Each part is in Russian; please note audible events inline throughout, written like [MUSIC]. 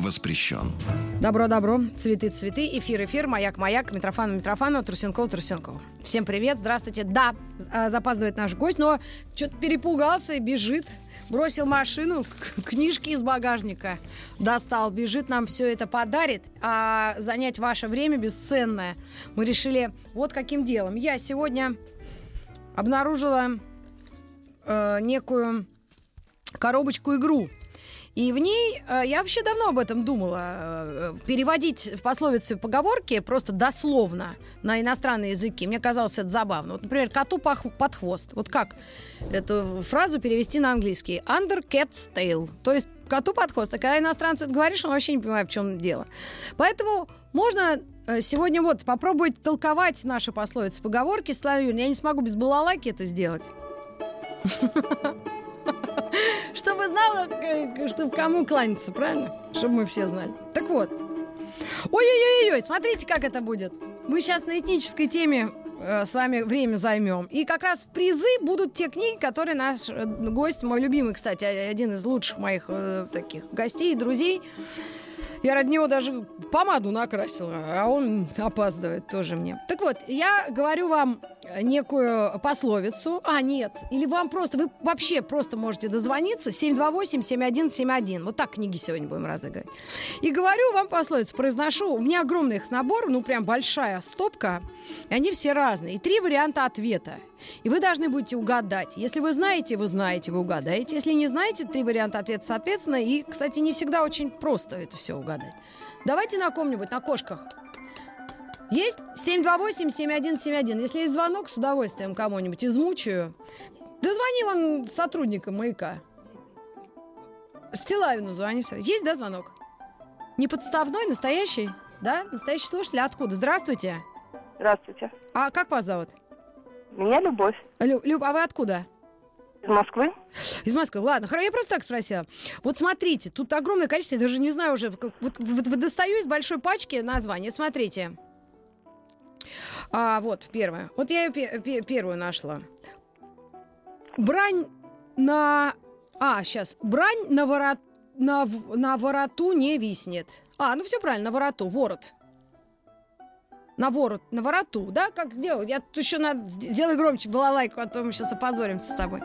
воспрещен. Добро-добро, цветы-цветы, эфир-эфир, маяк-маяк, Митрофанова-Митрофанова, Трусенкова-Трусенкова. Всем привет, здравствуйте. Да, а, запаздывает наш гость, но что-то перепугался и бежит. Бросил машину, книжки из багажника достал, бежит, нам все это подарит, а занять ваше время бесценное. Мы решили вот каким делом. Я сегодня обнаружила э, некую коробочку-игру. И в ней, э, я вообще давно об этом думала, э, переводить в пословицы поговорки просто дословно на иностранные языки. Мне казалось это забавно. Вот, например, коту под хвост. Вот как эту фразу перевести на английский? Under cat's tail. То есть коту под хвост. А когда иностранцу это говоришь, он вообще не понимает, в чем дело. Поэтому можно э, сегодня вот попробовать толковать наши пословицы, поговорки. Слава Юрьевна, я не смогу без балалайки это сделать. [LAUGHS] Чтобы знала, к- чтобы кому кланяться, правильно? Чтобы мы все знали. Так вот. Ой-ой-ой-ой, смотрите, как это будет. Мы сейчас на этнической теме э, с вами время займем. И как раз призы будут те книги, которые наш э, гость, мой любимый, кстати, а- один из лучших моих э, таких гостей, друзей. Я ради него даже помаду накрасила, а он опаздывает тоже мне. Так вот, я говорю вам некую пословицу. А, нет. Или вам просто, вы вообще просто можете дозвониться 728-7171. Вот так книги сегодня будем разыгрывать. И говорю вам пословицу, произношу. У меня огромный их набор, ну прям большая стопка. И они все разные. И три варианта ответа. И вы должны будете угадать. Если вы знаете, вы знаете, вы угадаете. Если не знаете, три варианта ответа соответственно. И, кстати, не всегда очень просто это все угадать. Давайте на ком-нибудь, на кошках. Есть 728-7171. Если есть звонок, с удовольствием кому-нибудь измучаю. Да звони вон сотрудникам маяка. Стилавину звони. Есть, да, звонок? Не подставной, настоящий? Да? Настоящий слушатель? Откуда? Здравствуйте. Здравствуйте. А как вас зовут? Меня Любовь Лю- Люб, а вы откуда? из Москвы. Из Москвы. Ладно, я просто так спросила. Вот смотрите, тут огромное количество, я даже не знаю уже, вот, вот- вот достаю из большой пачки название, смотрите. А, вот, первое. Вот я ее пе- пе- первую нашла. Брань на... А, сейчас. Брань на, ворот... на, на вороту не виснет. А, ну все правильно, на вороту, ворот. На ворот, на вороту, да? Как делать? Я тут еще надо... сд- Сделай громче балалайку, а то мы сейчас опозоримся с тобой.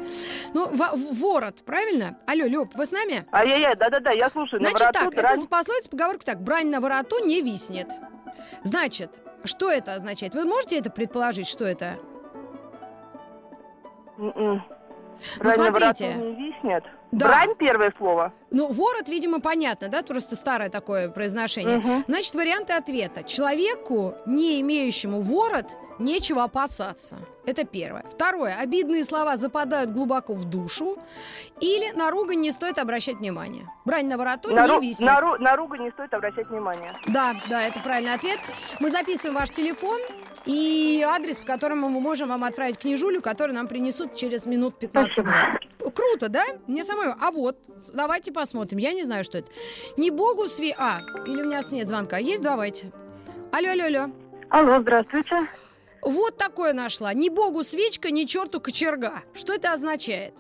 Ну, во- ворот, правильно? Алло, Люб, вы с нами? Ай-яй-яй, да-да-да, я слушаю. Значит на так, вороту это пословица, поговорка так. Брань на вороту не виснет. Значит, что это означает? Вы можете это предположить, что это? Ну, Брань на вороту смотрите. не виснет. Да. Брань первое слово. Ну, ворот, видимо, понятно, да? Просто старое такое произношение. Мгм. Значит, варианты ответа. Человеку, не имеющему ворот, нечего опасаться. Это первое. Второе. Обидные слова западают глубоко в душу. Или на ругань не стоит обращать внимание. Брань на вороту На, не ру- виснет. на ру- на ругань не стоит обращать внимание. Да, да, это правильный ответ. Мы записываем ваш телефон и адрес, по которому мы можем вам отправить книжулю, которую нам принесут через минут 15-20. Круто, да? Мне самой. А вот, давайте посмотрим. Я не знаю, что это. Не богу сви... А, или у нас нет звонка. Есть? Давайте. Алло, алло, алло. Алло, здравствуйте. Вот такое нашла. Ни богу свечка, ни черту кочерга. Что это означает?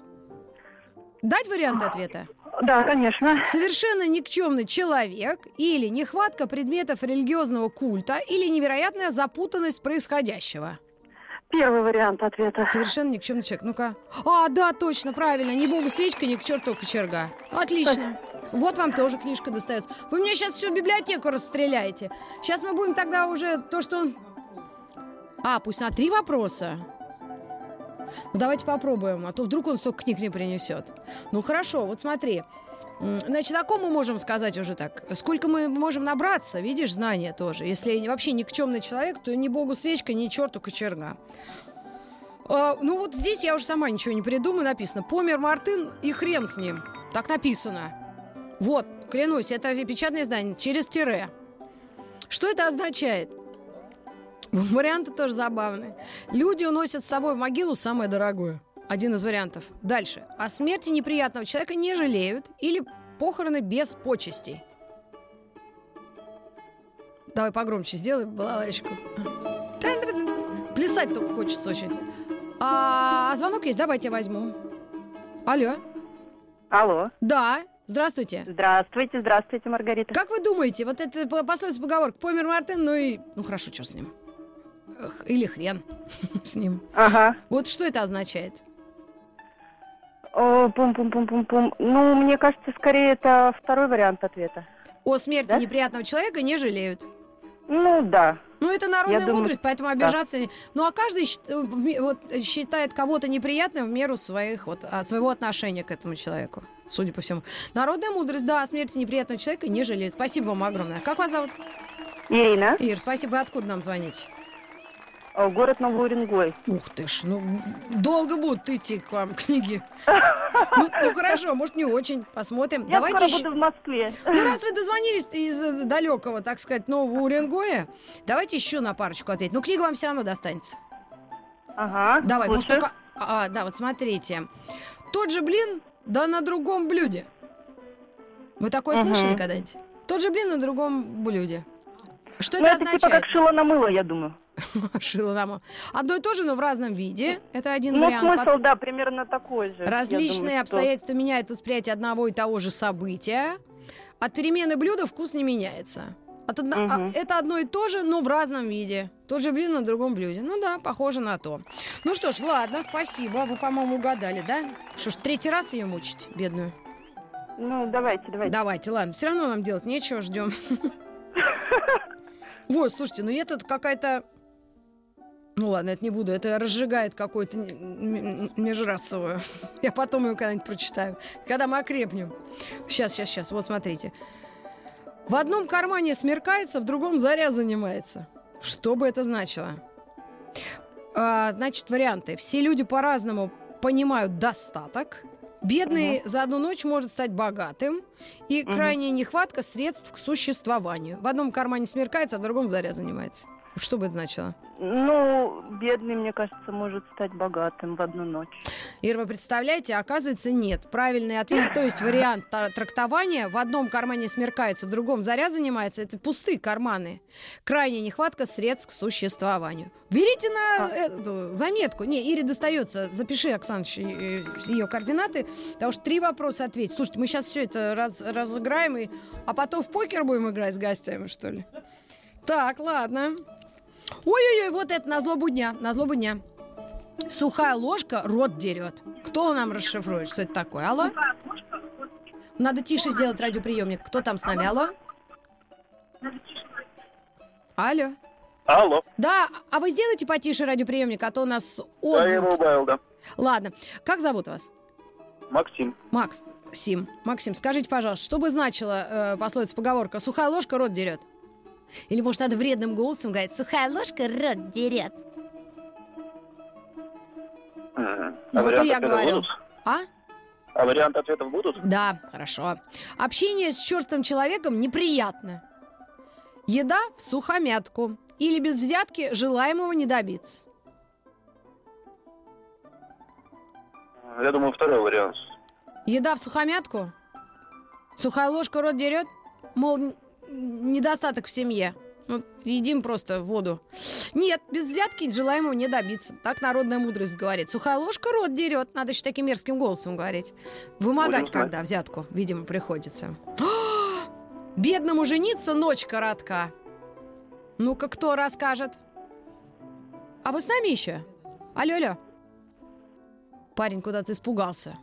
Дать вариант ответа? Да, конечно. Совершенно никчемный человек или нехватка предметов религиозного культа или невероятная запутанность происходящего. Первый вариант ответа. Совершенно никчемный человек. Ну-ка. А, да, точно, правильно. Ни богу свечка, ни к черту кочерга. Отлично. Вот вам тоже книжка достается. Вы мне сейчас всю библиотеку расстреляете. Сейчас мы будем тогда уже то, что... А, пусть на три вопроса. Ну, давайте попробуем, а то вдруг он столько книг не принесет. Ну, хорошо, вот смотри. Значит, о ком мы можем сказать уже так? Сколько мы можем набраться, видишь, знания тоже. Если вообще никчемный человек, то ни богу свечка, ни черту кочерга. А, ну вот здесь я уже сама ничего не придумаю, написано. Помер Мартын и хрен с ним. Так написано. Вот, клянусь, это печатное издание, через тире. Что это означает? Варианты тоже забавные. Люди уносят с собой в могилу самое дорогое. Один из вариантов. Дальше. О смерти неприятного человека не жалеют или похороны без почестей. Давай погромче сделай балалайку. Плясать только хочется очень. А звонок есть, давайте я возьму. Алло. Алло. Да, здравствуйте. Здравствуйте, здравствуйте, Маргарита. Как вы думаете, вот это по- пословица поговорка, помер Мартин, ну и... Ну хорошо, что с ним? Или хрен [LAUGHS] с ним. Ага. Вот что это означает? О, Пум-пум-пум-пум-пум. Ну, мне кажется, скорее это второй вариант ответа. О смерти Да? неприятного человека не жалеют. Ну, да. Ну, это народная Я думаю, мудрость, поэтому обижаться... не- Ну, а каждый э, вот, э, считает кого-то неприятным в меру своих, вот, а, своего отношения к этому человеку, судя по всему. Народная мудрость, да, о смерти неприятного человека не жалеет. Спасибо вам огромное. Как вас зовут? Ирина, Ир, спасибо. Вы откуда нам звоните? О, город Новый Уренгой. Ух ты ж, ну, долго будут идти к вам книги. Ну, ну, хорошо, может, не очень. Посмотрим. Я Давайте скоро буду в Москве. Ну, раз вы дозвонились из э, далекого, так сказать, Нового Уренгоя, давайте еще на парочку ответить. Ну, книга вам все равно достанется. Ага, Давай, может, слушаю. только... А, да, вот смотрите. Тот же блин, да на другом блюде. Вы такое Мгм. слышали когда-нибудь? Тот же блин на другом блюде. Что Ну, это это типа означает? как шило на мыло, я думаю. Шило нам. Одно и то же, но в разном виде. Это один Ну, вариант. смысл, да, примерно такой же. Я Различные думаю, что- обстоятельства меняют восприятие одного и того же события. От перемены блюда вкус не меняется. От одно- а, Мгм. это одно и то же, но в разном виде. Тот же блин на другом блюде. Ну да, похоже на то. Ну что ж, ладно, спасибо. Вы, по-моему, угадали, да? Что ж, третий раз ее мучить, бедную? Ну, давайте, давайте. Давайте, ладно. Все равно нам делать нечего, ждем. [LAUGHS] Вот, слушайте, ну это какая-то... Ну ладно, это не буду. Это разжигает какую-то межрасовую. [LAUGHS] Я потом ее когда-нибудь прочитаю. Когда мы окрепнем. Сейчас, сейчас, сейчас. Вот смотрите. В одном кармане смеркается, в другом заря занимается. Что бы это значило? А, значит, варианты. Все люди по-разному понимают достаток. Бедный за одну ночь может стать богатым. И Мгм. крайняя нехватка средств к существованию. В одном кармане смеркается, а в другом заря занимается. Что бы это значило? Ну, бедный, мне кажется, может стать богатым в одну ночь. Ира, вы представляете, оказывается, нет. Правильный ответ, то есть вариант трактования. В одном кармане смеркается, в другом заря занимается. Это пустые карманы. Крайняя нехватка средств к существованию. Берите на эту заметку. Не, Ире достается. Запиши, Оксаныч, э, ее координаты. Потому что три вопроса ответить. Слушайте, мы сейчас все это раз- разыграем, и... а потом в покер будем играть с гостями, что ли? Так, ладно. Ой-ой-ой, вот это на злобу дня, на злобу дня. Сухая ложка рот дерет. Кто нам расшифрует, что это такое? Алло? Надо тише сделать радиоприемник. Кто там с нами? Алло? Алло? Алло. Да, а вы сделайте потише радиоприемник, а то у нас Да, я его отзыв. убавил, да. Ладно. Как зовут вас? Максим. Макс. Сим. Максим, скажите, пожалуйста, что бы значила э, пословица поговорка «сухая ложка рот дерет»? Или, может, надо вредным голосом говорить «сухая ложка рот дерет»? Ну, А вот и я говорю. будут? А? А варианты ответов будут? Да, хорошо. Общение с чертовым человеком неприятно. Еда в сухомятку. Или без взятки желаемого не добиться. Я думаю, второй вариант. Еда в сухомятку? Сухая ложка рот дерет? Мол, недостаток в семье. Едим просто воду. Нет, без взятки желаемого не добиться. Так народная мудрость говорит. Сухая ложка рот дерет. Надо еще таким мерзким голосом говорить. Вымогать, Будем знать. когда взятку, видимо, приходится. [GASPS] Бедному жениться ночь коротка. Ну-ка, кто расскажет? А вы с нами еще? Алло, алло. Парень куда-то испугался.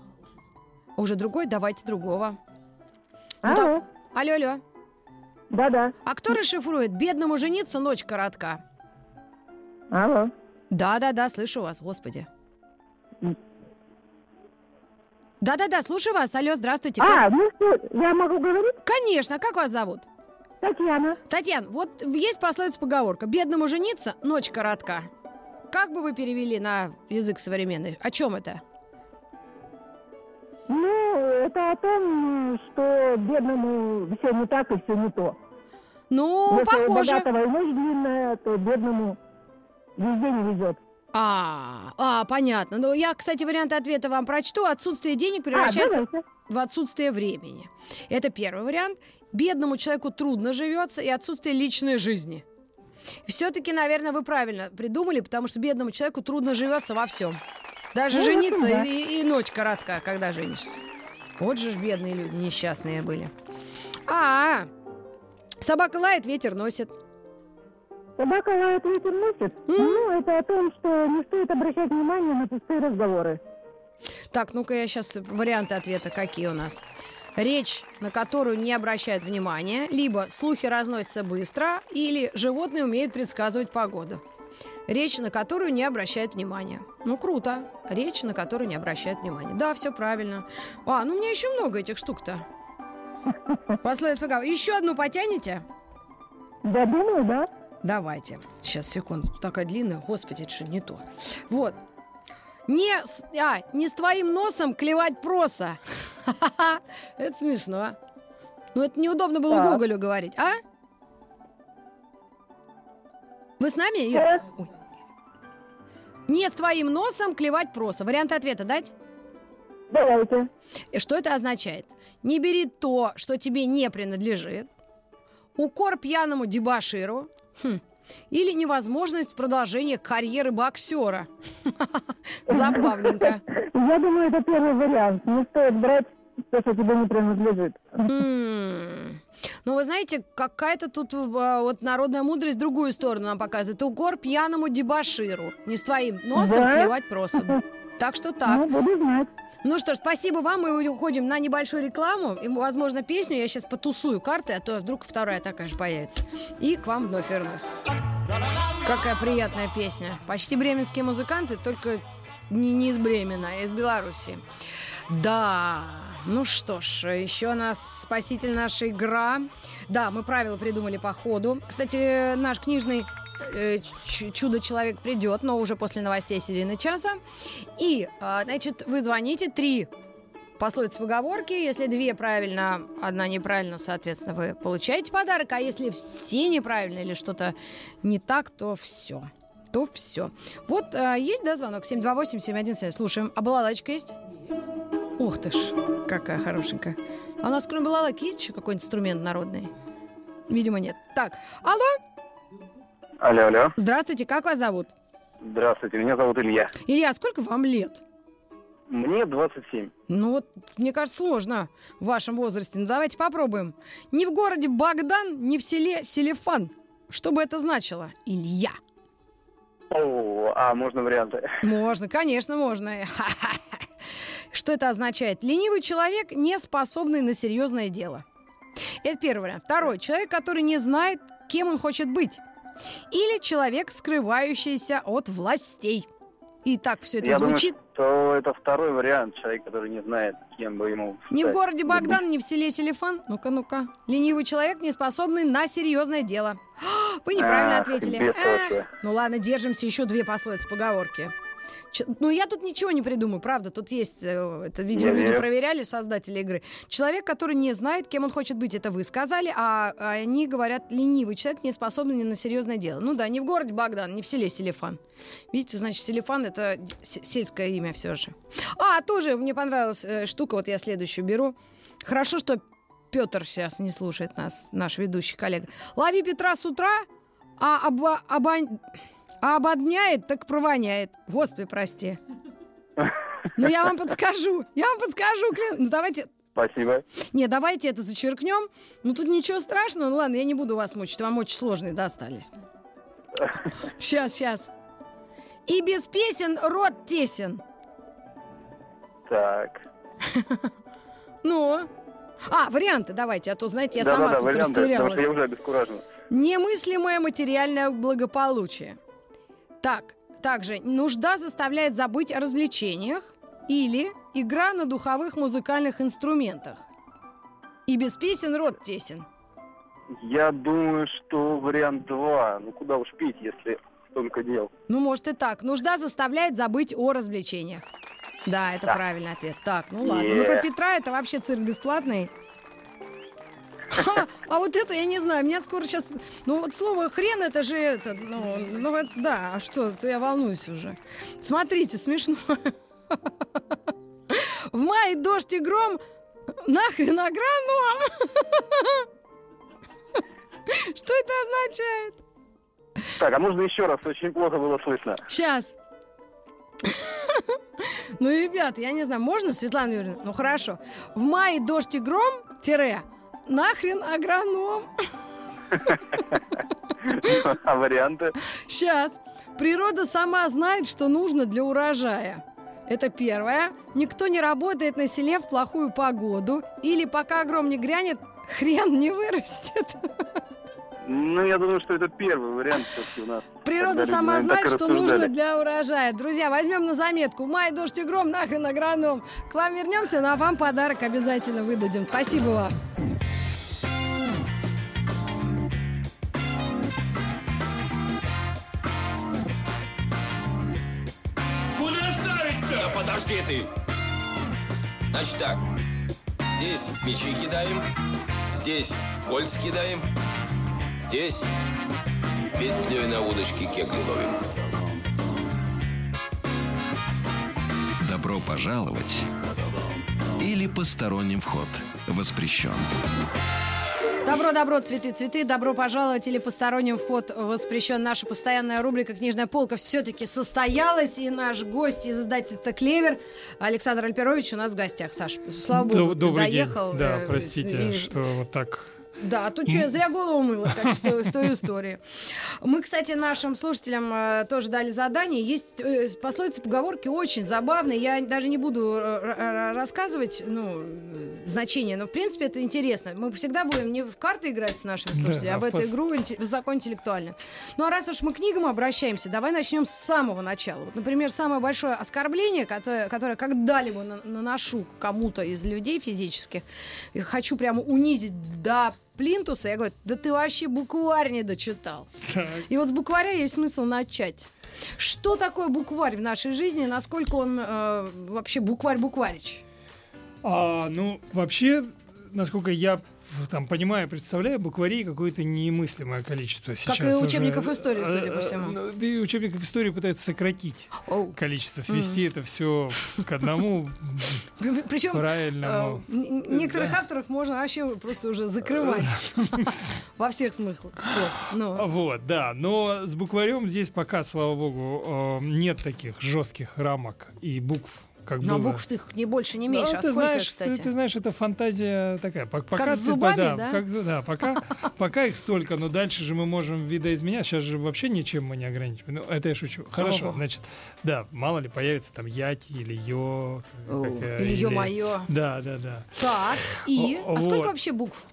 Уже другой? Давайте другого. Ну. Алло. Алло, алло. Да-да. А кто расшифрует? Бедному жениться ночь коротка. Алло. Да-да-да, слышу вас, господи. Да-да-да, слушаю вас. Алло, здравствуйте. А, ну что, я могу говорить? Конечно, как вас зовут? Татьяна. Татьяна, вот есть пословица поговорка. Бедному жениться, ночь коротка. Как бы вы перевели на язык современный? О чем это? Ну, это о том, что бедному все не так и все не то. Ну, Если у похоже. богатого и ночь длинная, то бедному везде не везет. А, а, понятно. Ну, я, кстати, варианты ответа вам прочту. Отсутствие денег А, превращается давайте. в отсутствие времени. Это первый вариант. Бедному человеку трудно живется и отсутствие личной жизни. Все-таки, наверное, вы правильно придумали, потому что бедному человеку трудно живется во всем. Даже Ну, жениться да. и, и ночь коротка, когда женишься. Вот же ж бедные люди, несчастные были. А, собака лает, ветер носит. Собака лает, ветер носит. Ну, это о том, что не стоит обращать внимание на пустые разговоры. Так, ну-ка я сейчас варианты ответа какие у нас. Речь, на которую не обращают внимания, либо слухи разносятся быстро, или животные умеют предсказывать погоду. Речь, на которую не обращают внимания. Ну, круто. Речь, на которую не обращают внимания. Да, все правильно. А, ну у меня еще много этих штук-то. [LAUGHS] Пословица поговорка. Еще одну потянете? Да, думаю, да. Давайте. Сейчас, секунду. Такая длинная. Господи, это что, не то. Вот. Не с, а, не с твоим носом клевать проса. [LAUGHS] Это смешно. Ну, это неудобно было. Гоголю говорить, а? Вы с нами, Ир? Да. Ой. Не с твоим носом клевать проса. Варианты ответа дать? Давайте. И что это означает? Не бери то, что тебе не принадлежит. Укор пьяному дебаширу. Хм. Или невозможность продолжения карьеры боксера. [LAUGHS] Забавненько. Я думаю, это первый вариант. Не стоит брать то, что тебе не принадлежит. М. Ну, вы знаете, какая-то тут а, вот народная мудрость другую сторону нам показывает. Укор пьяному дебаширу. Не с твоим носом Да? клевать просом. [LAUGHS] Так что так. Ну, буду знать. Ну что ж, спасибо вам. Мы уходим на небольшую рекламу. И, возможно, песню я сейчас потусую карты, а то вдруг вторая такая же появится. И к вам вновь вернусь. Какая приятная песня. Почти бременские музыканты, только не, не из Бремена, а из Беларуси. Да, ну что ж, еще нас спаситель наша игра. Да, мы правила придумали по ходу. Кстати, наш книжный э, чудо-человек придет, но уже после новостей середины часа. И, а, значит, вы звоните три пословицы поговорки. Если две правильно, одна неправильно, соответственно, вы получаете подарок. А если все неправильно или что-то не так, то все. То все. Вот а, есть, да, звонок? 728-7171. Слушаем. А балалайчка есть? Ух ты ж, какая хорошенькая. А у нас кроме балалайки есть еще какой-нибудь инструмент народный? Видимо, нет. Так, алло, Алло, алло. здравствуйте, как вас зовут? Здравствуйте, меня зовут Илья. Илья, сколько вам лет? Мне 27. Ну вот, мне кажется, сложно в вашем возрасте. Ну давайте попробуем. Не в городе Богдан, не в селе Селефан. Что бы это значило? Илья. О, а можно варианты? Можно, конечно, можно. [LAUGHS] Что это означает? Ленивый человек, не способный на серьезное дело. Это первый вариант. Второй. Человек, который не знает, кем он хочет быть. Или человек, скрывающийся от властей. И так все это Я звучит. думаю, что это второй вариант. Человек, который не знает, кем бы ему Не в городе Богдан, не в селе Селефан. Ну-ка, ну-ка. Ленивый человек, не способный на серьезное дело. [GASPS] Вы неправильно Ах, ответили. Эх. Ну ладно, держимся еще две пословицы поговорки. Ну, я тут ничего не придумаю, правда. Тут есть, э, это, видимо, Я люди проверяли, создатели игры. Человек, который не знает, кем он хочет быть, это вы сказали, а а они говорят, ленивый человек, не способный ни на серьезное дело. Ну да, не в городе Богдан, не в селе Селефан. Видите, значит, Селефан это сельское имя все же. А, тоже мне понравилась э, штука, вот я следующую беру. Хорошо, что Петр сейчас не слушает нас, наш ведущий коллега. Лови Петра с утра, а, оба- обань- а ободняет, так провоняет. Господи, прости. Ну, я вам подскажу. Я вам подскажу. клянусь. Ну, давайте... Спасибо. Не, давайте это зачеркнем. Ну, тут ничего страшного. Ну, ладно, я не буду вас мучить. Вам очень сложные достались. Сейчас, сейчас. И без песен рот тесен. Так. Ну? А, варианты давайте, а то, знаете, я сама Да-да-да, тут варианты, потому что я уже обескуражен. Немыслимое материальное благополучие. Так, также нужда заставляет забыть о развлечениях или игра на духовых музыкальных инструментах. И без песен рот тесен. Я думаю, что вариант 2. Ну куда уж пить, если столько дел. Ну, может и так. Нужда заставляет забыть о развлечениях. Да, это Да. правильный ответ. Так, ну ладно. Ну, про. Петра это вообще цирк бесплатный. А, а вот это я не знаю, меня скоро сейчас... Ну вот слово хрен это же это, ну, ну это, да, а что, то я волнуюсь уже. Смотрите, смешно. В мае дождь и гром, нахрен агроном. Что это означает? Так, а можно еще раз? Очень плохо было слышно. Сейчас. Ну, ребят, я не знаю, можно, Светлана Юрьевна? Ну, хорошо. В мае дождь и гром, тире, нахрен агроном. А варианты? Сейчас. Природа сама знает, что нужно для урожая. Это первое. Никто не работает на селе в плохую погоду. Или пока гром не грянет, хрен не вырастет. Ну, я думаю, что это первый вариант все-таки у нас. Природа сама знает, что нужно для урожая. Друзья, возьмем на заметку. В мае дождь и гром, нахрен агроном. К вам вернемся, ну а вам подарок обязательно выдадим. Спасибо вам. Подожди ты. Значит так. Здесь мячи кидаем. Здесь кольца кидаем. Здесь петлей на удочке кегли ловим. Добро пожаловать или посторонним вход воспрещен. Добро, добро, цветы, цветы. Добро пожаловать или посторонним вход воспрещен. Наша постоянная рубрика «Книжная полка» все-таки состоялась. И наш гость из издательства «Клевер» Александр Альперович у нас в гостях. Саш, слава богу, Доб- ты Добрый доехал. день. Да, э, простите, и- что вот так. Да, тут что, я зря голову мыла, как в той, в той истории. Мы, кстати, нашим слушателям э, тоже дали задание. Есть э, пословицы, поговорки очень забавные. Я даже не буду э, рассказывать ну, э, значение, но, в принципе, это интересно. Мы всегда будем не в карты играть с нашими Да, слушателями, а в эту игру инте- высокоинтеллектуально. Ну, а раз уж мы к книгам обращаемся, давай начнем с самого начала. Вот, например, самое большое оскорбление, которое, которое когда-либо на- наношу кому-то из людей физических, и хочу прямо унизить до плинтуса, я говорю, да ты вообще букварь не дочитал. И вот с букваря есть смысл начать. Что такое букварь в нашей жизни? Насколько он э, вообще букварь-букварич? А, ну, вообще, насколько я там понимаю, представляю, букварей какое-то немыслимое количество сейчас. и уже. учебников истории, судя по Э, всему. ну, Да и учебников истории пытаются сократить Оу. количество, свести это все к одному Причем правильному. Э, н- некоторых авторов можно вообще просто уже закрывать [LAUGHS] во всех смыслах Вот, да. Но с букварем здесь пока, слава богу, э, нет таких жестких рамок и букв, как но было. букв их не больше, не Ну, меньше. а ты сколько, знаешь, кстати? Ты, ты знаешь, это фантазия такая. Пок- Пока с ты- зубами, да, да? как да, пока, [LAUGHS] пока их столько, но дальше же мы можем видоизменять. Сейчас же вообще ничем мы не ограничиваем. Ну, это я шучу. Хорошо, Ого. значит, да, мало ли появится там яти или ё. Как, э, Или ё-моё. Да, да, да. Так, и? О, А сколько вот. вообще букв?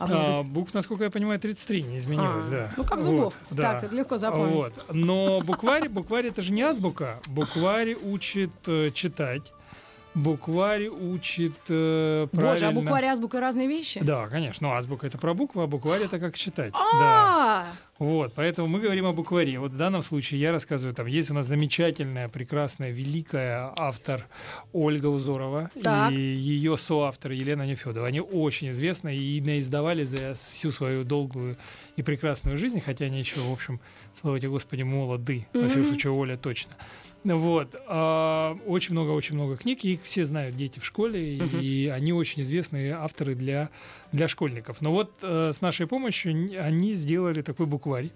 А, А, букв, насколько я понимаю, 33 не изменилось, А, да. ну, как Вот, зубов. да. Так, легко запомнить. Вот. Но букварь, букварь это же не азбука. Букварь учит э, читать. Букварь учит э, правильно... Боже, а букварь и азбука разные вещи? Да, конечно. Ну, азбука это про буквы, а букварь это как читать. Да. А, Вот, поэтому мы говорим о букваре. Вот в данном случае я рассказываю, там есть у нас замечательная, прекрасная, великая автор Ольга Узорова Так. и ее соавтор Елена Нефедова. Они очень известны и наиздавали за всю свою долгую и прекрасную жизнь, хотя они еще, в общем, слава тебе Господи, молоды. Во всяком случае, Оля точно. Вот. а, Очень много, очень много книг, их все знают дети в школе, и- и они очень известные авторы для, для школьников. Но вот э, с нашей помощью они сделали такой букварь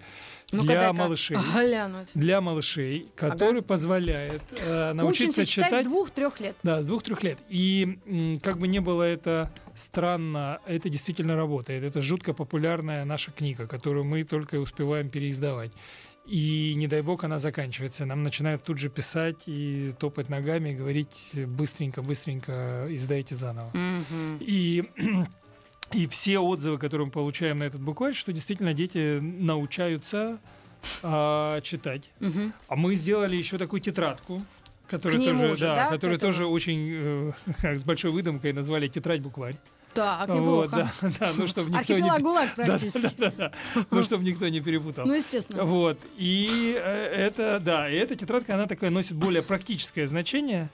ну-ка, для малышей. [LAUGHS] глянуть. Для малышей, который позволяет э, научиться Учимся читать, читать. с двух-трех лет. Да, с двух-трех лет. И м, как бы не было это странно, это действительно работает. Это жутко популярная наша книга, которую мы только успеваем переиздавать. И не дай бог она заканчивается. Нам начинают тут же писать и топать ногами, и говорить быстренько, быстренько издайте заново. И, [CLEARS THROAT] и все отзывы, которые мы получаем на этот букварь, что действительно дети научаются а, читать. Мгм. А мы сделали еще такую тетрадку, которую К нему тоже, же, да, да, которую тоже очень э, [LAUGHS] с большой выдумкой назвали тетрадь букварь. Так, Вот, неплохо. да, да, ну чтобы никто не Архипелаг ГУЛАГ [LAUGHS] да, практически. да, да, да, ну чтобы никто не перепутал. Ну, естественно. Вот. И э, это, да, и эта тетрадка, она такая носит более практическое значение.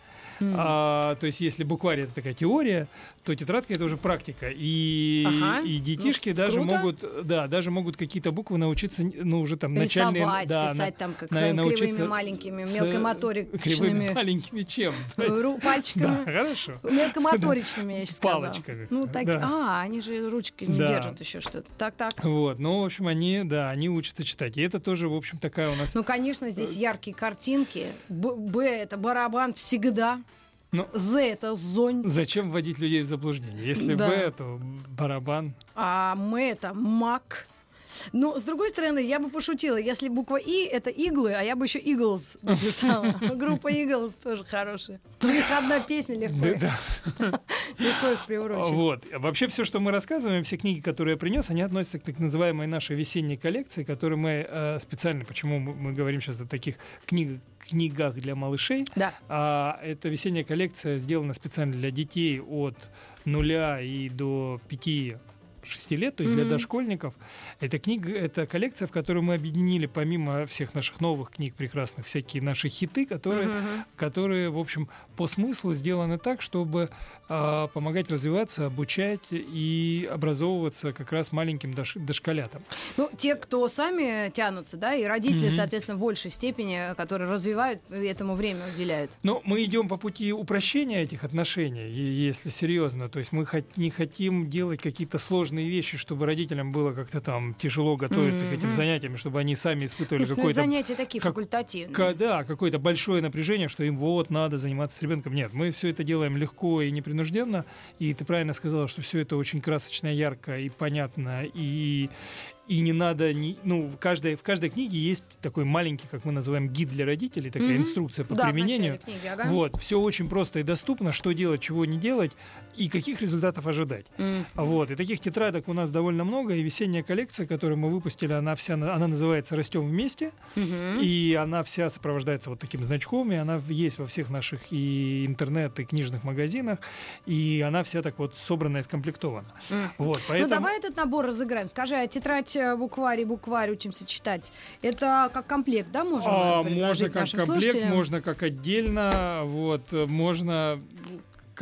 А, то есть, если букварь это такая теория, то тетрадка это уже практика. И, Ага. и детишки Ну, даже круто. могут, да, даже могут какие-то буквы научиться, ну, уже там начальные. Рисовать, да, писать на- там как на- кривыми научиться маленькими, с- мелкомоторичными. Кривыми маленькими чем? [LAUGHS] Ру- пальчиками. Да, хорошо. Мелкомоторичными, [LAUGHS] я сейчас сказала. Палочками. Ну, так, Да. а, они же ручки не Да. держат еще что-то. Так, так. Вот, ну, в общем, они, да, они учатся читать. И это тоже, в общем, такая у нас... Ну, конечно, здесь яркие картинки. Б, Б это барабан всегда. Ну, З это зонь. Зачем вводить людей в заблуждение? Если Да. Б, то барабан. А М это мак. Но, с другой стороны, я бы пошутила, если буква И это иглы, а я бы еще Eagles [LAUGHS] написала. Группа Eagles тоже хорошая. У них одна песня легко, Да, да. [LAUGHS] легко их приурочить. Вот. Вообще все, что мы рассказываем, все книги, которые я принес, они относятся к так называемой нашей весенней коллекции, которую мы э, специально, почему мы говорим сейчас о таких книг, книгах для малышей, Да. а эта весенняя коллекция сделана специально для детей от нуля и до пяти 6 лет, то есть для Мгм. дошкольников. Это книга, это коллекция, в которой мы объединили помимо всех наших новых книг прекрасных всякие наши хиты, которые Мгм. которые, в общем, по смыслу сделаны так, чтобы помогать развиваться, обучать и образовываться как раз маленьким дош- дошколятам. Ну, те, кто сами тянутся, да, и родители, Мгм. соответственно, в большей степени, которые развивают, этому время уделяют. Но мы идем по пути упрощения этих отношений, если серьезно. То есть мы не хотим делать какие-то сложные вещи, чтобы родителям было как-то там тяжело готовиться к этим занятиям, чтобы они сами испытывали [LAUGHS] ну, какое-то занятия такие как- факультативные. Ка- Да, какое-то большое напряжение, что им вот надо заниматься с ребенком. Нет, мы все это делаем легко и непринужденно. И ты правильно сказала, что все это очень красочно, ярко и понятно. И, и не надо, ни- ну, в каждой, в каждой книге есть такой маленький, как мы называем, гид для родителей, такая Мгм. инструкция по да, применению. книги, ага. Вот, все очень просто и доступно, что делать, чего не делать и каких результатов ожидать. М. Вот, и таких тетрадок у нас довольно много, и весенняя коллекция, которую мы выпустили, она вся, на- она называется «Растем вместе», Мгм. и она вся сопровождается вот таким значком, и она есть во всех наших и интернет, и книжных магазинах, и она вся так вот собрана и скомплектована. М. Вот, поэтому... Ну давай этот набор разыграем. Скажи, а тетрадь букварь и букварь учимся читать. Это как комплект, да, можем А, предложить можно как комплект, слушателям? можно как отдельно, вот, э, можно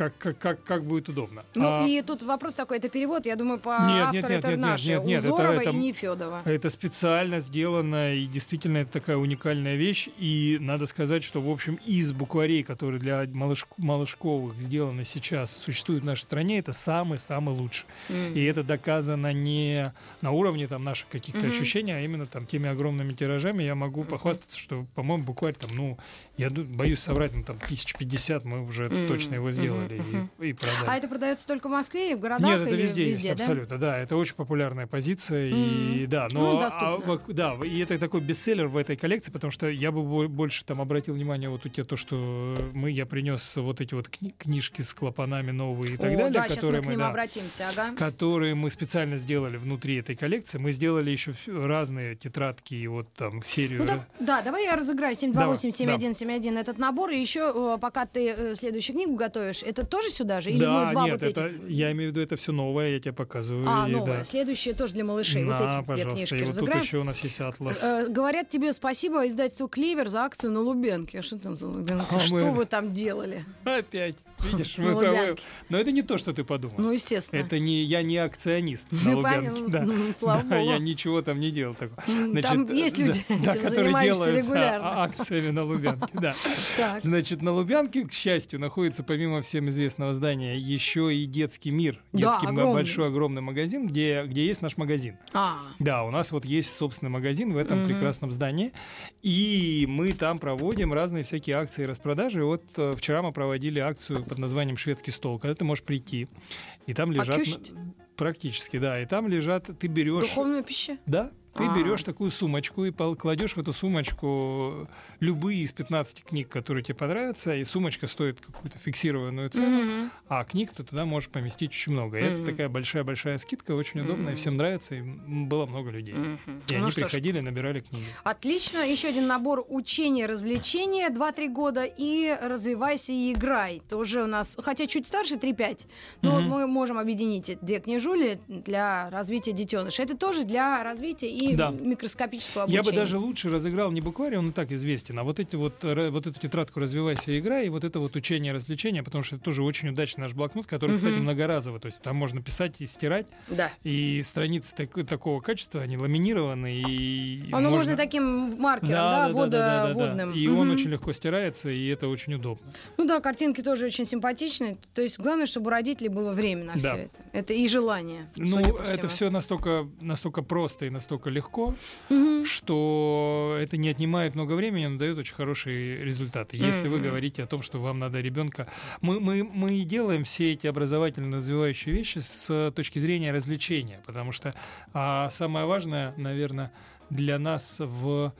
как, как, как, как будет удобно. Ну А, и тут вопрос такой, это перевод, я думаю, по Нет, нет, автору нет, это нет, нет, наши, нет, нет, Узорова это- и Нефедова. Это специально сделано, и действительно это такая уникальная вещь. И надо сказать, что, в общем, из букварей, которые для малыш- малышковых сделаны сейчас, существуют в нашей стране, это самый-самый лучший. М. И это доказано не на уровне там, наших каких-то Мгм. ощущений, а именно там теми огромными тиражами. Я могу похвастаться, что, по-моему, букварь там, ну, я боюсь соврать, ну, там, 1050 мы уже Мгм. точно его сделали Мгм. и, и продали. А это продается только в Москве и в городах? Нет, это или везде, есть, да? абсолютно, да, это очень популярная позиция, и М. да, Ну, но а, доступно. вок- да, и это такой бестселлер в этой коллекции, потому что я бы бо- больше там обратил внимание вот у тебя то, что мы, я принес вот эти вот кни- книжки с клапанами новые и так О, далее, да, сейчас мы которые к ним да, обратимся, ага. которые мы специально сделали внутри этой коллекции. Мы сделали еще разные тетрадки и вот там серию. Ну да, да, давай я разыграю 728-7171 этот набор, и еще пока ты э, следующую книгу готовишь, это тоже сюда же? Или да, мы два нет, вот это, этих? я имею в виду, это все новое, я тебе показываю. А, и новое. да. Следующее тоже для малышей. На, вот эти пожалуйста, книжки и вот тут еще у нас есть атлас. Э, говорят тебе спасибо издательству Клевер за акцию на Лубенке. А Что там за Лубенка? А что мы- вы там делали? Опять, [LAUGHS] видишь, мы Лубянке. пробуем. Но это не то, что ты подумал. Ну, естественно. Это не я не акционист [LAUGHS] Ну, на Лубянке. понятно, Да. [LAUGHS] ну, слава Да, богу. я ничего там не делал такого. Там есть люди, да, этим которые занимающиеся делают да, регулярно. а- акциями на Лубянке. [LAUGHS] Да. Значит, на Лубянке, к счастью, находится помимо всем известного здания еще и детский мир, детский большой огромный магазин, где где есть наш магазин. А, Да, у нас вот есть собственный магазин в этом прекрасном здании, и мы там проводим разные всякие акции распродажи. Вот э, вчера мы проводили акцию под названием «Шведский стол», когда ты можешь прийти, и там лежат... Покушать? Практически, да. И там лежат, ты берешь... духовная пища? Да, ты А. берешь такую сумочку и кладешь в эту сумочку любые из 15 книг, которые тебе понравятся, и сумочка стоит какую-то фиксированную цену, Мгм. а книг ты туда можешь поместить очень много. И это Мгм. такая большая-большая скидка, очень удобная, и всем нравится, и было много людей. Мгм. И Ну они что ж, приходили, набирали книги. Отлично. Еще один набор учения, развлечения. 2-3 года. И развивайся и играй. Тоже у нас, хотя чуть старше, 3-5. Но Мгм. мы можем объединить две книжули для развития детеныша. Это тоже для развития и Да. микроскопического Я обучения. бы даже лучше разыграл не букварь, он и так известен, а вот эти вот, ра- вот эту тетрадку «Развивайся играй» и вот это вот учение развлечения, потому что это тоже очень удачный наш блокнот, который, кстати, Мгм. многоразовый, то есть там можно писать и стирать, Да. и страницы так- такого качества, они ламинированы, и Оно можно, таким маркером, да, водоводным. И он Мгм. очень легко стирается, и это очень удобно. Ну да, картинки тоже очень симпатичные. То есть главное, чтобы у родителей было время на Да. все это. Это и желание. Ну, это все настолько, настолько просто и настолько легко, Мгм. что это не отнимает много времени, но дает очень хорошие результаты. Если вы Мгм. говорите о том, что вам надо ребенка... Мы, мы, мы и делаем все эти образовательно развивающие вещи с точки зрения развлечения, потому что а, самое важное, наверное, для нас в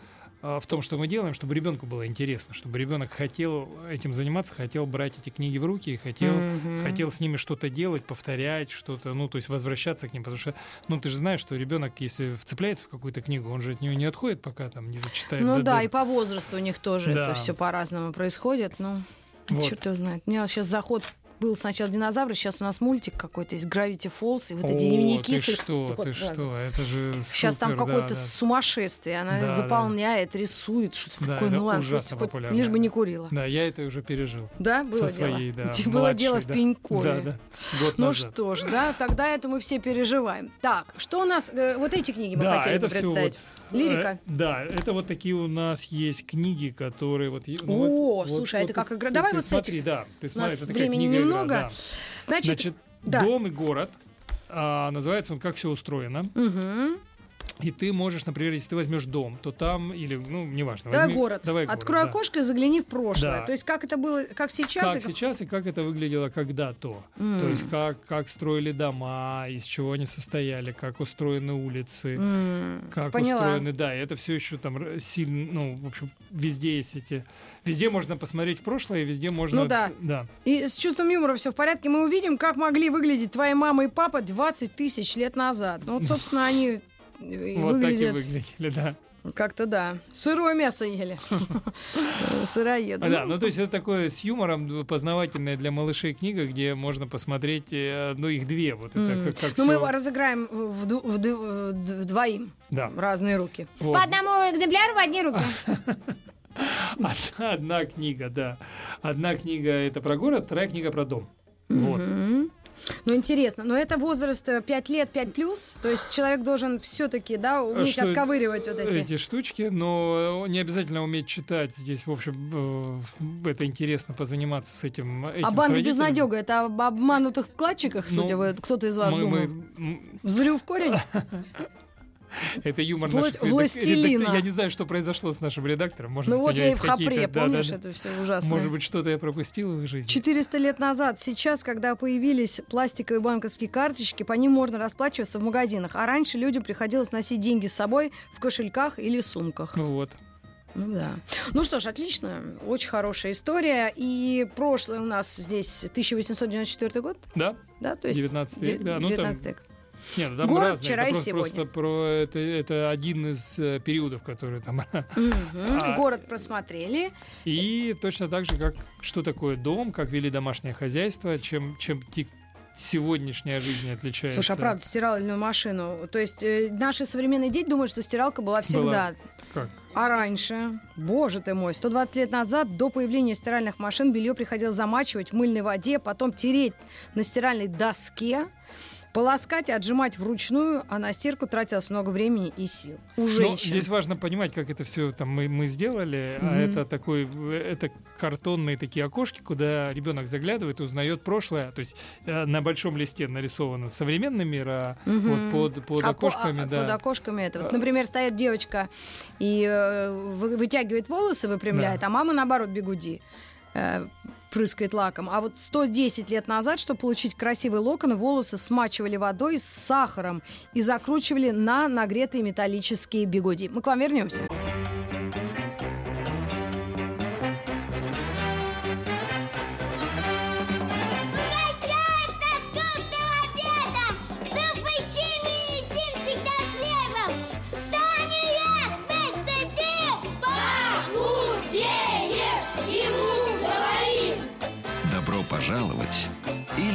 в том, что мы делаем, чтобы ребенку было интересно, чтобы ребенок хотел этим заниматься, хотел брать эти книги в руки, хотел, Мгм. хотел с ними что-то делать, повторять что-то, ну, то есть возвращаться к ним, потому что, ну, ты же знаешь, что ребенок, если вцепляется в какую-то книгу, он же от нее не отходит, пока там не зачитает. Ну до- да, до- и по возрасту у них тоже Да. это все по-разному происходит. Ну, Вот. черт его знает. У меня сейчас заход был сначала динозавры, сейчас у нас мультик какой-то есть Gravity Falls, и вот эти О, дневники. ты что, Так вот, ты да. что, это же Сейчас там супер, да, какое-то да. сумасшествие. Она Да, да. заполняет, рисует, что-то Да, такое. Ну ладно, хоть лишь бы не курила. Да, я это уже пережил. Да, было Со дело? своей, да, [LAUGHS] Тебе было дело младшей, в да. Пенькове. Да, да. Год Ну назад. что ж, да, тогда это мы все переживаем. Так, что у нас, э, вот эти книги мы да, хотели бы представить. вот, Лирика? э, да, это вот такие у нас есть книги, которые вот. ну, О, вот- слушай, а вот это как ты- игра? Давай ты вот с смотри, этих. да, ты смотри, нас это такая времени книга-игра, немного. да. Значит, Значит, да. дом и город. а, называется он «Как все устроено». мгм. И ты можешь, например, если ты возьмешь дом, то там, или, ну, неважно. давай возьми- город. Давай город, Открой да. окошко и загляни в прошлое. Да. То есть как это было, как сейчас. Как и сейчас и как это выглядело когда-то. То есть как, как строили дома, из чего они состояли, как устроены улицы, М, как Поняла. устроены, да, и это все еще там сильно, ну, в общем, везде есть эти, везде можно посмотреть в прошлое, везде можно, Ну да. да, И с чувством юмора все в порядке. Мы увидим, как могли выглядеть твои мама и папа 20 тысяч лет назад. Ну вот, собственно, они э, вот так и выглядели, да. как-то, да. Сырое мясо ели. Сыроеды. Да, ну то есть это такое с юмором познавательная для малышей книга, где можно посмотреть, э, ну их две, вот это как, Ну, мы всё- разыграем вдвоим. да. Разные руки. По одному экземпляру в одни руки. [LAUGHS] Одна книга, да. Одна книга это про город, вторая книга про дом. Вот. Ну, интересно. Но это возраст э, 5 лет, 5 плюс? То есть человек должен все-таки, да, уметь Что отковыривать вот эти... эти штучки, но не обязательно уметь читать. Здесь, в общем, э, это интересно позаниматься с этим. этим А банк безнадега это об обманутых вкладчиках, Ну, судя бы, кто-то из вас Мы- думал? мы- Взрыв в корень? [LAUGHS] [LAUGHS] это юмор Вла- редак- властелина. редак- Я не знаю, что произошло с нашим редактором. Может Ну быть, вот я и в Хапре, да, да, помнишь, да. это все ужасно. Может быть, что-то я пропустил в их жизни. 400 лет назад, сейчас, когда появились пластиковые банковские карточки, по ним можно расплачиваться в магазинах. А раньше людям приходилось носить деньги с собой в кошельках или сумках. Ну вот. Ну да. Ну что ж, отлично. Очень хорошая история. И прошлое у нас здесь 1894 год, Да, да? То есть 19 век, да. Ну, там, 19 век. Нет, ну, там Город разные. вчера это и просто, сегодня. просто про это, это один из э, периодов, которые там. [LAUGHS] Мгм. А- Город просмотрели. И точно так же, как что такое дом, как вели домашнее хозяйство, чем, чем сегодняшняя жизнь отличается. Слушай, а правда, стиральную машину. То есть э, наши современные дети думают, что стиралка была всегда. Как? А раньше, боже ты мой, 120 лет назад, до появления стиральных машин, белье приходилось замачивать в мыльной воде, потом тереть на стиральной доске, полоскать и отжимать вручную, а на стирку тратилось много времени и сил. У Но женщин. здесь важно понимать, как это все там мы, мы сделали. А Мгм. это такой, это картонные такие окошки, куда ребенок заглядывает и узнает прошлое. То есть э, на большом листе нарисовано современный мир, а Мгм. вот под, под А по- окошками, а- да. Под окошками это. Вот, А. например, стоит девочка и э, вы- вытягивает волосы, выпрямляет, Да. а мама, наоборот, бегуди. Прыскает лаком. А вот 110 лет назад, чтобы получить красивые локоны, волосы смачивали водой с сахаром и закручивали на нагретые металлические бигуди. Мы к вам вернемся.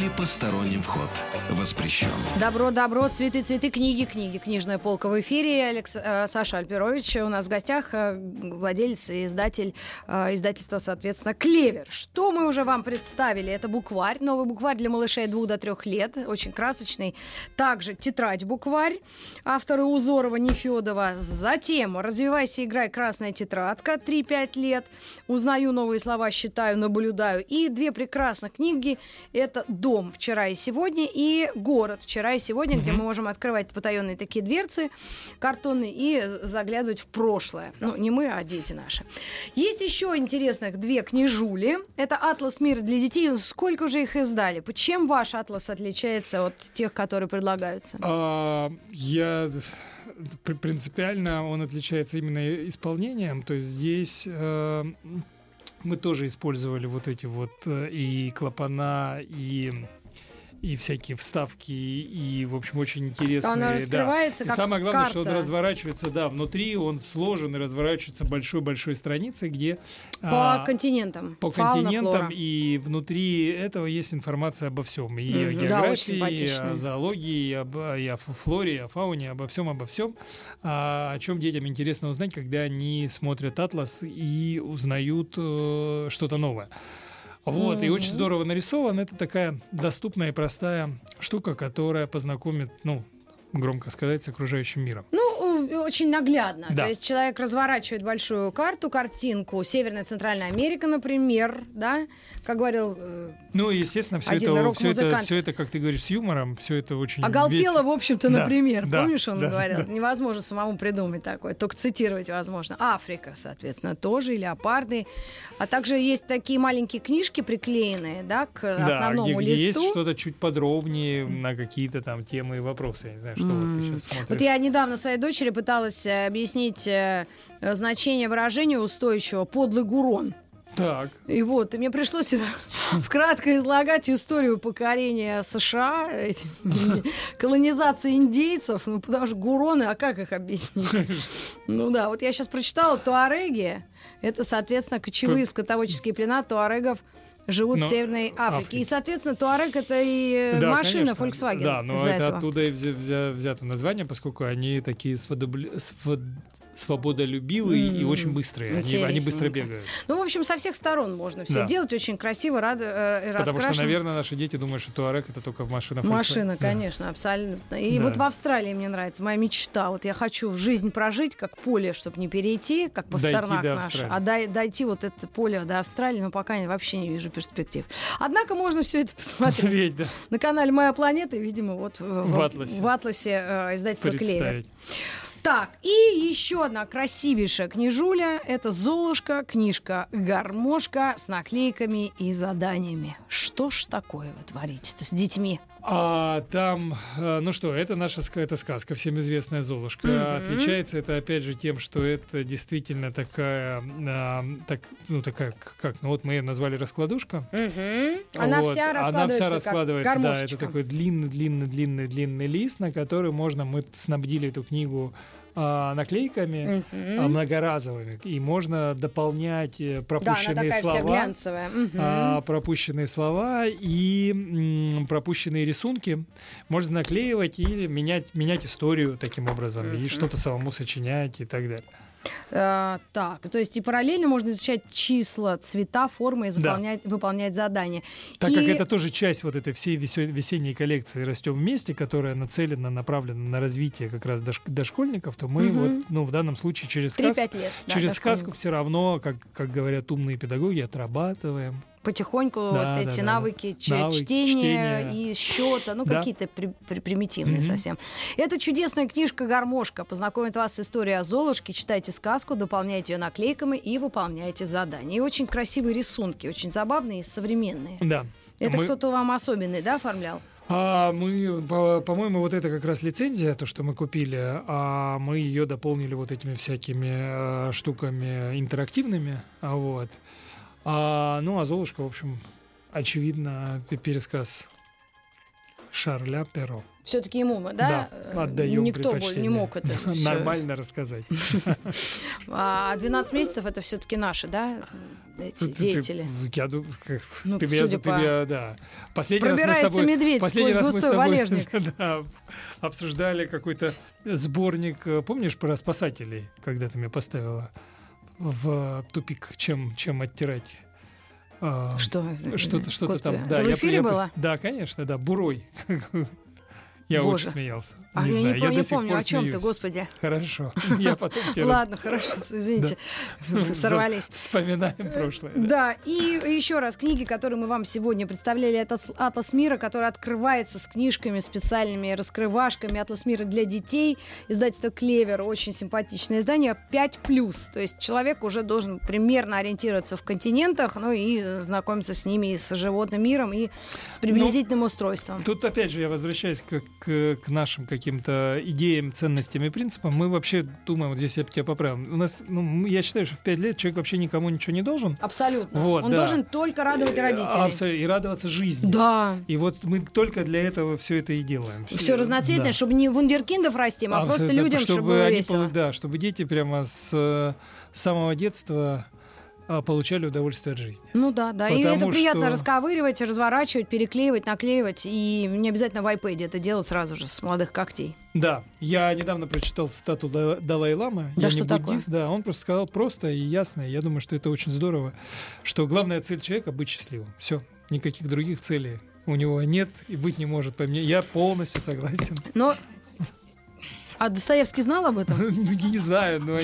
Или посторонним вход воспрещен. Добро, добро, цветы, цветы, книги, книги. Книжная полка в эфире. Алекс, э, Саша Альперович у нас в гостях, э, владелец и издатель э, издательства, соответственно, «Клевер». Что мы уже вам представили? Это букварь, новый букварь для малышей от 2 до 3 лет, очень красочный. Также тетрадь-букварь автора Узорова, Нефедова. Затем «Развивайся, играй. Красная тетрадка» 3-5 лет. «Узнаю новые слова, считаю, наблюдаю». И две прекрасных книги. Это «Дом. Вчера и сегодня» и «Город. Вчера и сегодня», где мы можем открывать потаенные такие дверцы картонные и заглядывать в прошлое. Ну, не мы, а дети наши. Есть еще интересных две книжули. Это «Атлас мира для детей». Сколько же их издали? Чем ваш «Атлас» отличается от тех, которые предлагаются? А, я при- принципиально он отличается именно исполнением. То есть здесь э, мы тоже использовали вот эти вот э, и клапана, и и всякие вставки, и, в общем, очень интересные. Оно да. раскрывается И как самое главное, что он карта. разворачивается, да, внутри он сложен и разворачивается большой-большой страницей, где По а, континентам. по Фауна, континентам, флора. и внутри этого есть информация обо всем. И о Мгм, да, географии, и о зоологии, и, об, и о флоре, и о фауне, обо всем, обо всем. А, о чем детям интересно узнать, когда они смотрят атлас и узнают э, что-то новое. Вот, и очень здорово нарисован. Это такая доступная и простая штука, которая познакомит, ну, громко сказать, с окружающим миром. Ну, э, очень наглядно. Да. То есть человек разворачивает большую карту, картинку, Северная Центральная Америка, например, да, как говорил э, Ну, естественно, все Один это, все, это, все это, как ты говоришь, с юмором, все это очень Оголтело, весело. в общем-то, Да, например. да, Помнишь, он да, говорил? да. Невозможно самому придумать такое, только цитировать возможно. Африка, соответственно, тоже, и леопарды. А также есть такие маленькие книжки приклеенные, да, к Да, основному где, где есть листу. что-то чуть подробнее на какие-то там темы и вопросы. Я не знаю, что вот ты сейчас смотришь. Вот я недавно своей дочери пыталась э, объяснить э, значение выражения устойчивого «подлый гурон». Так, И вот, и мне пришлось вкратко [LAUGHS] излагать историю покорения США, эти- колонизации индейцев, ну, потому что гуроны, а как их объяснить? Ну да, вот я сейчас прочитала, туареги, это, соответственно, кочевые скотоводческие племена туарегов, живут Ну, в Северной Африке. Африке. И, соответственно, туарег это и да, машина конечно. Volkswagen. Да, но это этого. оттуда и взя- взя- взято название, поскольку они такие свободобли- свод- свободолюбивые и М, очень быстрые. Они, они быстро бегают. Ну, в общем, со всех сторон можно все Да. делать очень красиво, рад, э, Потому что, наверное, наши дети думают, что Туарек это только машина Volkswagen. Машина, Да. конечно, абсолютно. И Да. вот в Австралии мне нравится моя мечта. Вот я хочу жизнь прожить как поле, чтобы не перейти, как Пастернак наш, а дай- дойти вот это поле до Австралии, но пока я вообще не вижу перспектив. Однако можно все это посмотреть Ведь, да. на канале «Моя планета», и, видимо, вот в, В «Атласе». в «Атласе» э, издательства «Клевер». Так, и еще одна красивейшая книжуля. Это «Золушка», книжка «Гармошка» с наклейками и заданиями. Что ж такое вы творите-то с детьми? А там, э, ну что, это наша это сказка, всем известная Золушка. Мгм. Отличается это опять же тем, что это действительно такая, а, так, ну такая, как, ну вот мы ее назвали раскладушка. Она Вот, вся Она раскладывается, вся как раскладывается, да, это такой длинный, длинный, длинный, длинный лист, на который можно, мы снабдили эту книгу наклейками Мгм. а, многоразовыми, и можно дополнять э, Да, пропущенные вся слова. а, пропущенные слова и пропущенные рисунки можно наклеивать или менять, менять историю таким образом, и что-то самому сочинять и так далее. А, так, то есть и параллельно можно изучать числа, цвета, формы и Да. заполнять, выполнять задания. Так И- как это тоже часть вот этой всей весенней коллекции «Растем вместе», которая нацелена, направлена на развитие как раз дош- дошкольников, то мы Мгм. вот, ну, в данном случае через сказку, 3-5 лет. да, через сказку все равно, как, как говорят умные педагоги, отрабатываем. Потихоньку Да, вот да, эти да, да. навыки, ч- Навыки, чтения, чтения. и счета, ну Да. какие-то при- при- примитивные Мгм. совсем. Это чудесная книжка «Гармошка». Познакомит вас с историей о Золушке. Читайте сказку, дополняйте ее наклейками и выполняйте задания. И очень красивые рисунки, очень забавные и современные. Да. Это Мы- кто-то вам особенный, да, оформлял? А мы, по- по-моему, вот это как раз лицензия, то, что мы купили, а мы ее дополнили вот этими всякими э, штуками интерактивными, а вот. А, ну, а Золушка, в общем, очевидно, пересказ Шарля Перо. Все-таки ему мы, да? Да, отдаем Никто предпочтение. не мог это. [LAUGHS] Нормально рассказать. [LAUGHS] А 12 месяцев это все-таки наши, да? Эти деятели. Я думаю, [LAUGHS] Ну, ты меня, ты меня- да. Последний раз мы с тобой, медведь последний раз мы с густой тобой, валежник. да, обсуждали какой-то сборник, э, помнишь про спасателей, когда ты меня поставила в тупик, чем чем оттирать. а, Что? Что-то, что-то Господи, там. Да, это в эфире я- было? Да, конечно, да. Бурой. [LAUGHS] Я Боже. очень смеялся. А я не, знаю, пом- не до сих помню, о чем ты, господи. Хорошо. [LAUGHS] Я потом тебе Ладно, хорошо, извините, сорвались. Вспоминаем прошлое. да. И еще раз, книги, которые мы вам сегодня представляли, это «Атл- «Атлас мира», который открывается с книжками специальными, раскрывашками «Атлас мира для детей», издательство «Клевер», очень симпатичное издание, 5+, то есть человек уже должен примерно ориентироваться в континентах, ну и знакомиться с ними, и с животным миром, и с приблизительным устройством. Тут опять же я возвращаюсь к, к- к нашим каким-то идеям, ценностям и принципам. Мы вообще думаем, вот здесь я бы тебя поправил. У нас, ну, я считаю, что в 5 лет человек вообще никому ничего не должен. Абсолютно. Вот, Он да. должен только радовать родителей. Абсолютно. И радоваться жизни. Да. И вот мы только для этого все это и делаем. Все разноцветное, Да. чтобы не вундеркиндов растим, а просто Абсолютно. людям, чтобы, было они весело. да, чтобы дети прямо с э, самого детства получали удовольствие от жизни. Ну да, да. и Потому это приятно что- расковыривать, разворачивать, переклеивать, наклеивать. И не обязательно в iPad это делать сразу же с молодых когтей. Да, я недавно прочитал цитату Да- Далай-Лама. Да я что не такое? буддист, да, он просто сказал просто и ясно. и Я думаю, что это очень здорово, что главная цель человека быть счастливым. Все, никаких других целей у него нет и быть не может. По мне, я полностью согласен. Но... А Достоевский знал об этом? [LAUGHS] Ну, Я не знаю, но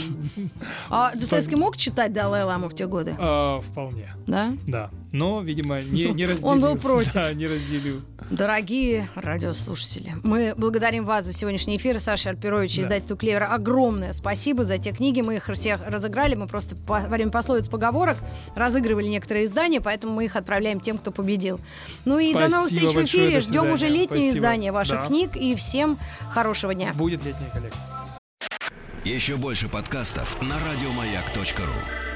А Достоевский мог читать Далай-Ламу в те годы? а, вполне, Да? да. Но, видимо, не, не разделил. Он был против. Да, не разделил. Дорогие радиослушатели, мы благодарим вас за сегодняшний эфир. Саша Альпирович, Да. издательству Клевера, огромное спасибо за те книги. Мы их все разыграли. Мы просто по- во время пословиц поговорок разыгрывали некоторые издания, поэтому мы их отправляем тем, кто победил. Ну и до новых Спасибо встреч в эфире. Ждем уже летнее Спасибо. издание ваших Да. книг. И всем хорошего дня. Будет летняя коллекция. Еще больше подкастов на радиомаяк.ру.